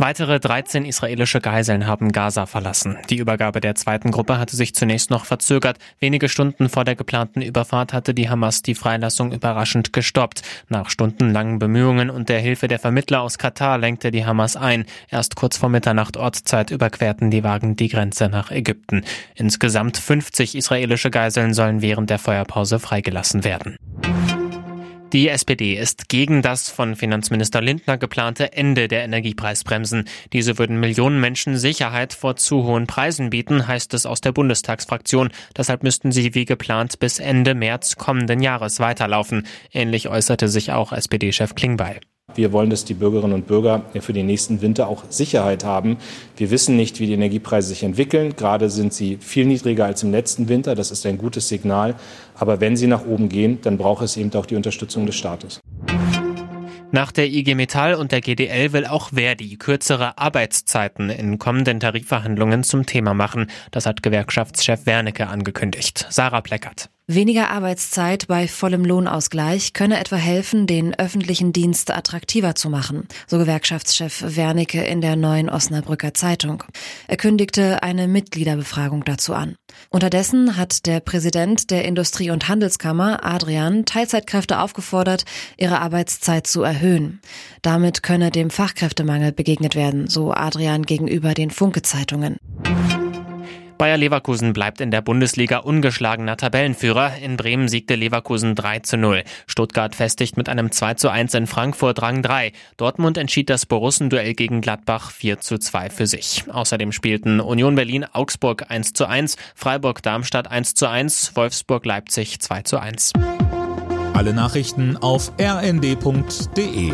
Weitere 13 israelische Geiseln haben Gaza verlassen. Die Übergabe der zweiten Gruppe hatte sich zunächst noch verzögert. Wenige Stunden vor der geplanten Überfahrt hatte die Hamas die Freilassung überraschend gestoppt. Nach stundenlangen Bemühungen und der Hilfe der Vermittler aus Katar lenkte die Hamas ein. Erst kurz vor Mitternacht Ortszeit überquerten die Wagen die Grenze nach Ägypten. Insgesamt 50 israelische Geiseln sollen während der Feuerpause freigelassen werden. Die SPD ist gegen das von Finanzminister Lindner geplante Ende der Energiepreisbremsen. Diese würden Millionen Menschen Sicherheit vor zu hohen Preisen bieten, heißt es aus der Bundestagsfraktion. Deshalb müssten sie wie geplant bis Ende März kommenden Jahres weiterlaufen. Ähnlich äußerte sich auch SPD-Chef Klingbeil. Wir wollen, dass die Bürgerinnen und Bürger für den nächsten Winter auch Sicherheit haben. Wir wissen nicht, wie die Energiepreise sich entwickeln. Gerade sind sie viel niedriger als im letzten Winter. Das ist ein gutes Signal. Aber wenn sie nach oben gehen, dann braucht es eben auch die Unterstützung des Staates. Nach der IG Metall und der GDL will auch Verdi kürzere Arbeitszeiten in kommenden Tarifverhandlungen zum Thema machen. Das hat Gewerkschaftschef Wernicke angekündigt. Sarah Pleckert. Weniger Arbeitszeit bei vollem Lohnausgleich könne etwa helfen, den öffentlichen Dienst attraktiver zu machen, so Gewerkschaftschef Wernicke in der neuen Osnabrücker Zeitung. Er kündigte eine Mitgliederbefragung dazu an. Unterdessen hat der Präsident der Industrie- und Handelskammer, Adrian, Teilzeitkräfte aufgefordert, ihre Arbeitszeit zu erhöhen. Damit könne dem Fachkräftemangel begegnet werden, so Adrian gegenüber den Funke-Zeitungen. Bayer Leverkusen bleibt in der Bundesliga ungeschlagener Tabellenführer. In Bremen siegte Leverkusen 3 zu 0. Stuttgart festigt mit einem 2 zu 1 in Frankfurt Rang 3. Dortmund entschied das Borussenduell gegen Gladbach 4 zu 2 für sich. Außerdem spielten Union Berlin Augsburg 1 zu 1, Freiburg Darmstadt 1 zu 1, Wolfsburg Leipzig 2 zu 1. Alle Nachrichten auf rnd.de